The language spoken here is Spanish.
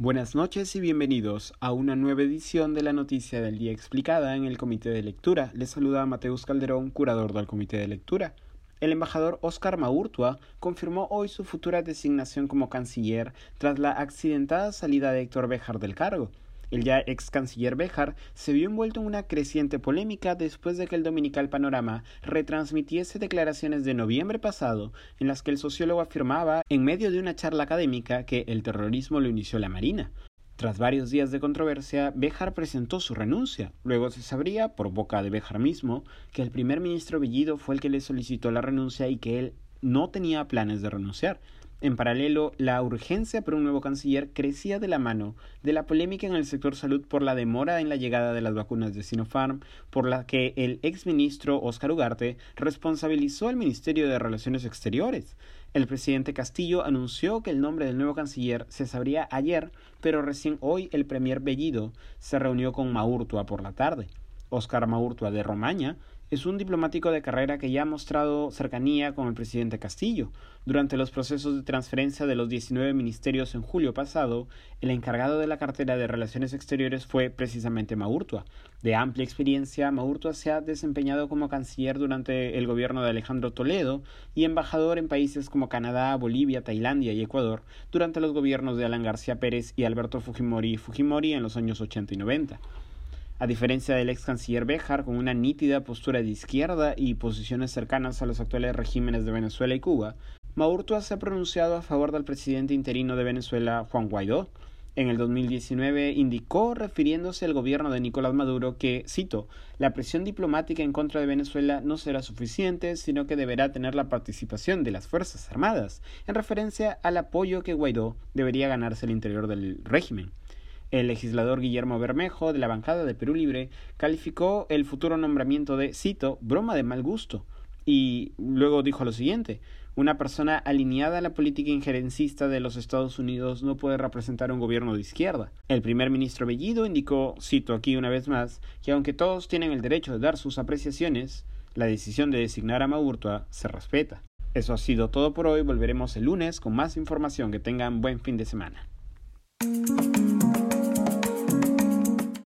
Buenas noches y bienvenidos a una nueva edición de la Noticia del Día explicada en el Comité de Lectura. Les saluda Mateus Calderón, curador del Comité de Lectura. El embajador Oscar Maurtua confirmó hoy su futura designación como canciller tras la accidentada salida de Héctor Béjar del cargo. El ya ex canciller Béjar se vio envuelto en una creciente polémica después de que el dominical Panorama retransmitiese declaraciones de noviembre pasado en las que el sociólogo afirmaba, en medio de una charla académica, que el terrorismo lo inició la Marina. Tras varios días de controversia, Béjar presentó su renuncia. Luego se sabría, por boca de Béjar mismo, que el primer ministro Bellido fue el que le solicitó la renuncia y que él no tenía planes de renunciar. En paralelo, la urgencia por un nuevo canciller crecía de la mano de la polémica en el sector salud por la demora en la llegada de las vacunas de Sinopharm, por la que el exministro Óscar Ugarte responsabilizó al Ministerio de Relaciones Exteriores. El presidente Castillo anunció que el nombre del nuevo canciller se sabría ayer, pero recién hoy el premier Bellido se reunió con Maurtua por la tarde. Óscar Maurtua de Romaña es un diplomático de carrera que ya ha mostrado cercanía con el presidente Castillo. Durante los procesos de transferencia de los 19 ministerios en julio pasado, el encargado de la cartera de Relaciones Exteriores fue precisamente Maurtua. De amplia experiencia, Maurtua se ha desempeñado como canciller durante el gobierno de Alejandro Toledo y embajador en países como Canadá, Bolivia, Tailandia y Ecuador durante los gobiernos de Alan García Pérez y Alberto Fujimori Fujimori en los años 80 y 90. A diferencia del ex canciller Béjar, con una nítida postura de izquierda y posiciones cercanas a los actuales regímenes de Venezuela y Cuba, Maurtua se ha pronunciado a favor del presidente interino de Venezuela, Juan Guaidó. En el 2019 indicó, refiriéndose al gobierno de Nicolás Maduro, que, cito, la presión diplomática en contra de Venezuela no será suficiente, sino que deberá tener la participación de las Fuerzas Armadas, en referencia al apoyo que Guaidó debería ganarse al interior del régimen. El legislador Guillermo Bermejo, de la bancada de Perú Libre, calificó el futuro nombramiento de, cito, broma de mal gusto, y luego dijo lo siguiente una persona alineada a la política injerencista de los Estados Unidos no puede representar un gobierno de izquierda. El primer ministro Bellido indicó, cito aquí una vez más, que aunque todos tienen el derecho de dar sus apreciaciones, la decisión de designar a Maurtua se respeta. Eso ha sido todo por hoy, volveremos el lunes con más información, que tengan buen fin de semana.